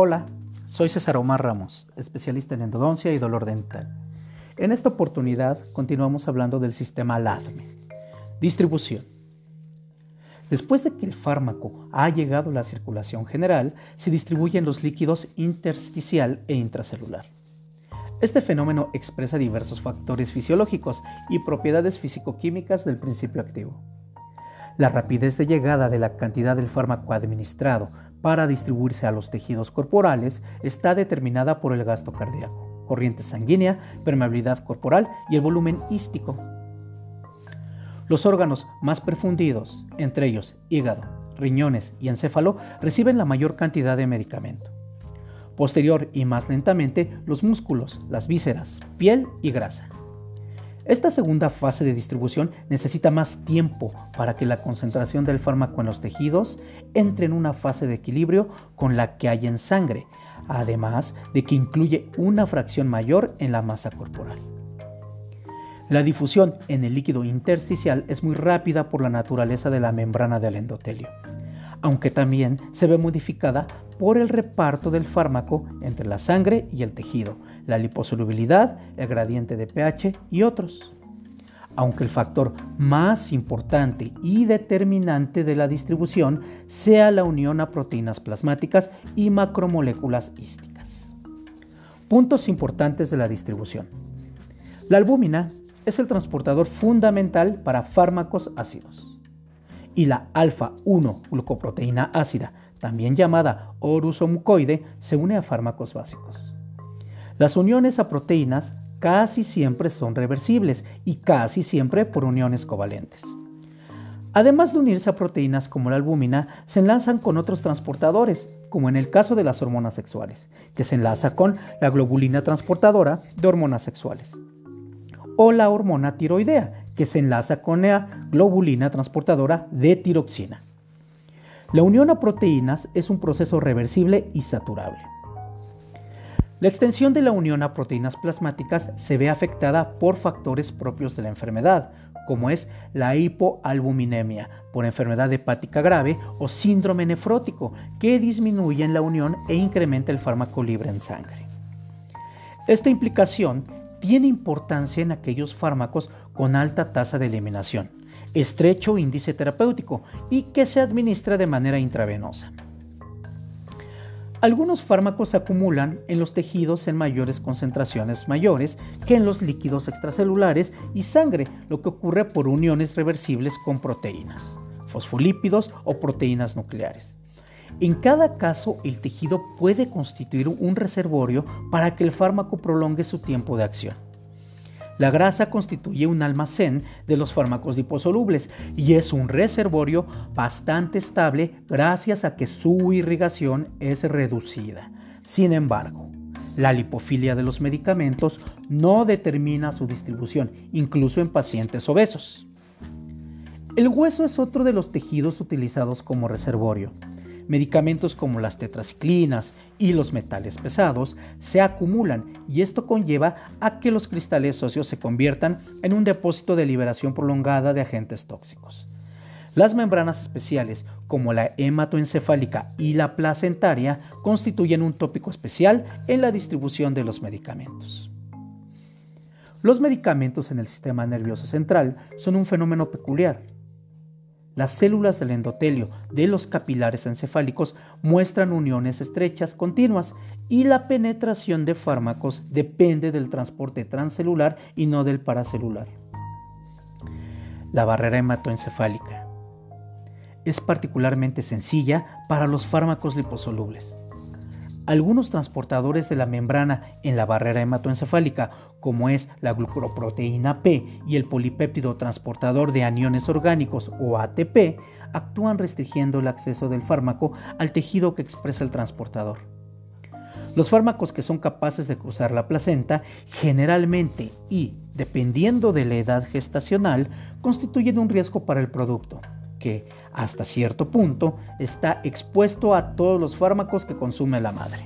Hola, soy César Omar Ramos, especialista en endodoncia y dolor dental. En esta oportunidad continuamos hablando del sistema LADME. Distribución. Después de que el fármaco ha llegado a la circulación general, se distribuye en los líquidos intersticial e intracelular. Este fenómeno expresa diversos factores fisiológicos y propiedades físico-químicas del principio activo. La rapidez de llegada de la cantidad del fármaco administrado para distribuirse a los tejidos corporales está determinada por el gasto cardíaco, corriente sanguínea, permeabilidad corporal y el volumen hístico. Los órganos más perfundidos, entre ellos hígado, riñones y encéfalo, reciben la mayor cantidad de medicamento. Posterior y más lentamente, los músculos, las vísceras, piel y grasa. Esta segunda fase de distribución necesita más tiempo para que la concentración del fármaco en los tejidos entre en una fase de equilibrio con la que hay en sangre, además de que incluye una fracción mayor en la masa corporal. La difusión en el líquido intersticial es muy rápida por la naturaleza de la membrana del endotelio, aunque también se ve modificada por el reparto del fármaco entre la sangre y el tejido, la liposolubilidad, el gradiente de pH y otros. Aunque el factor más importante y determinante de la distribución sea la unión a proteínas plasmáticas y macromoléculas hísticas. Puntos importantes de la distribución. La albúmina es el transportador fundamental para fármacos ácidos. Y la alfa-1 glucoproteína ácida también llamada orusomucoide, se une a fármacos básicos. Las uniones a proteínas casi siempre son reversibles y casi siempre por uniones covalentes. Además de unirse a proteínas como la albúmina, se enlazan con otros transportadores, como en el caso de las hormonas sexuales, que se enlaza con la globulina transportadora de hormonas sexuales, o la hormona tiroidea, que se enlaza con la globulina transportadora de tiroxina. La unión a proteínas es un proceso reversible y saturable. La extensión de la unión a proteínas plasmáticas se ve afectada por factores propios de la enfermedad, como es la hipoalbuminemia por enfermedad hepática grave o síndrome nefrótico, que disminuyen la unión e incrementa el fármaco libre en sangre. Esta implicación tiene importancia en aquellos fármacos con alta tasa de eliminación, estrecho índice terapéutico y que se administra de manera intravenosa. Algunos fármacos se acumulan en los tejidos en mayores concentraciones mayores que en los líquidos extracelulares y sangre, lo que ocurre por uniones reversibles con proteínas, fosfolípidos o proteínas nucleares. En cada caso, el tejido puede constituir un reservorio para que el fármaco prolongue su tiempo de acción. La grasa constituye un almacén de los fármacos liposolubles y es un reservorio bastante estable gracias a que su irrigación es reducida. Sin embargo, la lipofilia de los medicamentos no determina su distribución, incluso en pacientes obesos. El hueso es otro de los tejidos utilizados como reservorio. Medicamentos como las tetraciclinas y los metales pesados se acumulan y esto conlleva a que los cristales óseos se conviertan en un depósito de liberación prolongada de agentes tóxicos. Las membranas especiales, como la hematoencefálica y la placentaria, constituyen un tópico especial en la distribución de los medicamentos. Los medicamentos en el sistema nervioso central son un fenómeno peculiar las células del endotelio de los capilares encefálicos muestran uniones estrechas continuas y la penetración de fármacos depende del transporte transcelular y no del paracelular. La barrera hematoencefálica es particularmente sencilla para los fármacos liposolubles. Algunos transportadores de la membrana en la barrera hematoencefálica, como es la glucoproteína P y el polipéptido transportador de aniones orgánicos o ATP, actúan restringiendo el acceso del fármaco al tejido que expresa el transportador. Los fármacos que son capaces de cruzar la placenta generalmente y, dependiendo de la edad gestacional, constituyen un riesgo para el producto que hasta cierto punto está expuesto a todos los fármacos que consume la madre.